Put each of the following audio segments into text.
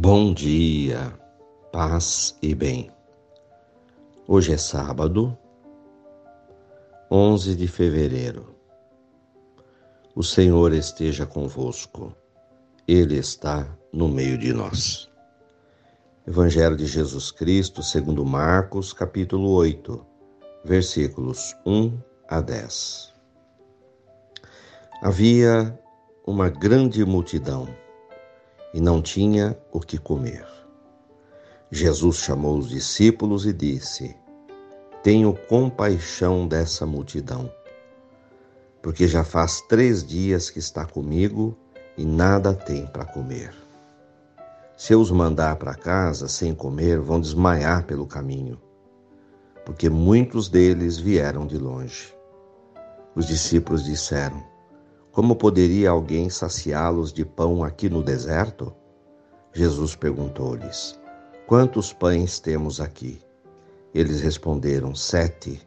Bom dia, paz e bem. Hoje é sábado, 11 de fevereiro. O Senhor esteja convosco, Ele está no meio de nós. Evangelho de Jesus Cristo, segundo Marcos, capítulo 8, versículos 1 a 10. Havia uma grande multidão e não tinha o que comer. Jesus chamou os discípulos e disse: Tenho compaixão dessa multidão, porque já faz três dias que está comigo e nada tem para comer. Se eu os mandar para casa sem comer, vão desmaiar pelo caminho, porque muitos deles vieram de longe. Os discípulos disseram: como poderia alguém saciá-los de pão aqui no deserto? Jesus perguntou-lhes: Quantos pães temos aqui? Eles responderam: Sete.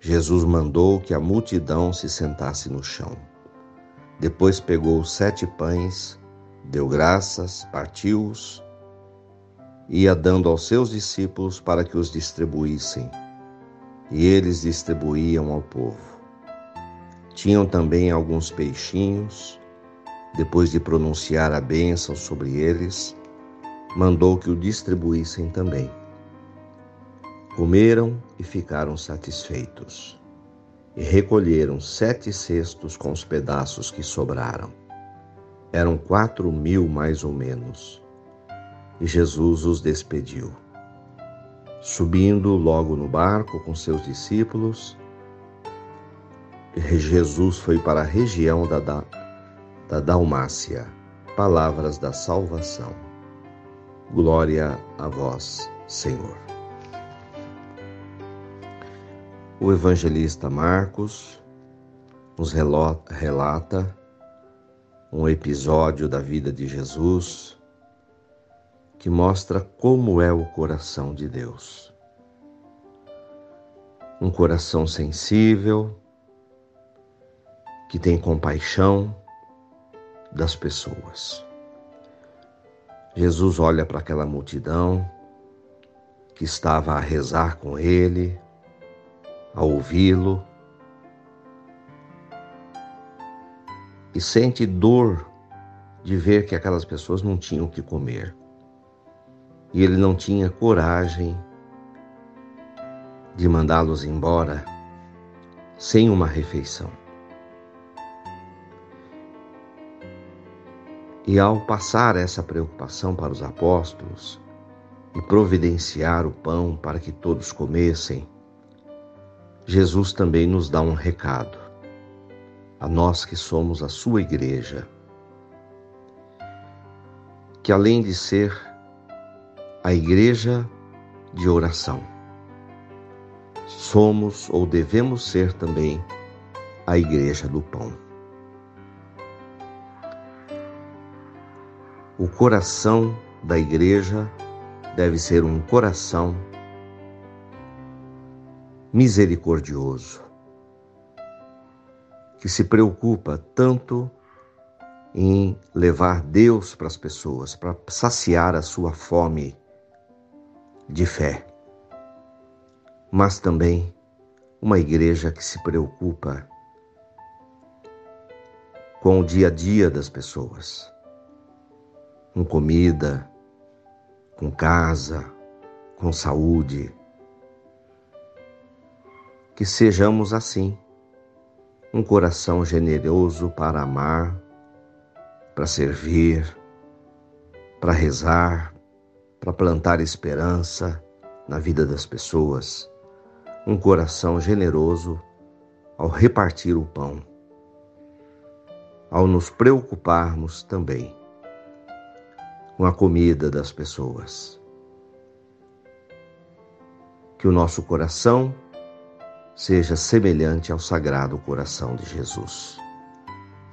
Jesus mandou que a multidão se sentasse no chão. Depois pegou sete pães, deu graças, partiu-os, ia dando aos seus discípulos para que os distribuíssem. E eles distribuíam ao povo. Tinham também alguns peixinhos. Depois de pronunciar a bênção sobre eles, mandou que o distribuíssem também. Comeram e ficaram satisfeitos, e recolheram sete cestos com os pedaços que sobraram. Eram quatro mil mais ou menos. E Jesus os despediu. Subindo logo no barco com seus discípulos, Jesus foi para a região da, da, da Dalmácia. Palavras da salvação. Glória a vós, Senhor. O evangelista Marcos nos relata um episódio da vida de Jesus que mostra como é o coração de Deus. Um coração sensível, que tem compaixão das pessoas. Jesus olha para aquela multidão que estava a rezar com ele, a ouvi-lo, e sente dor de ver que aquelas pessoas não tinham o que comer. E ele não tinha coragem de mandá-los embora sem uma refeição. E ao passar essa preocupação para os apóstolos e providenciar o pão para que todos comessem, Jesus também nos dá um recado, a nós que somos a sua igreja, que além de ser a igreja de oração, somos ou devemos ser também a igreja do pão. O coração da igreja deve ser um coração misericordioso, que se preocupa tanto em levar Deus para as pessoas, para saciar a sua fome de fé, mas também uma igreja que se preocupa com o dia a dia das pessoas com comida, com casa, com saúde. Que sejamos assim, um coração generoso para amar, para servir, para rezar, para plantar esperança na vida das pessoas, um coração generoso ao repartir o pão, ao nos preocuparmos também com a comida das pessoas. Que o nosso coração seja semelhante ao sagrado coração de Jesus.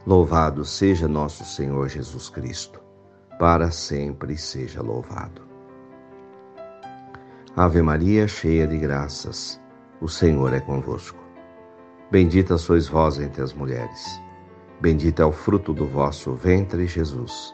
Louvado seja nosso Senhor Jesus Cristo, para sempre seja louvado. Ave Maria, cheia de graças, o Senhor é convosco. Bendita sois vós entre as mulheres, bendito é o fruto do vosso ventre, Jesus.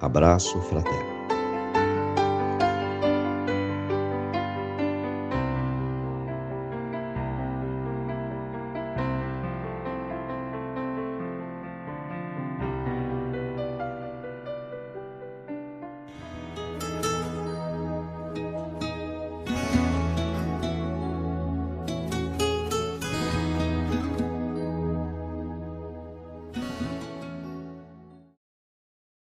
Abraço fraterno.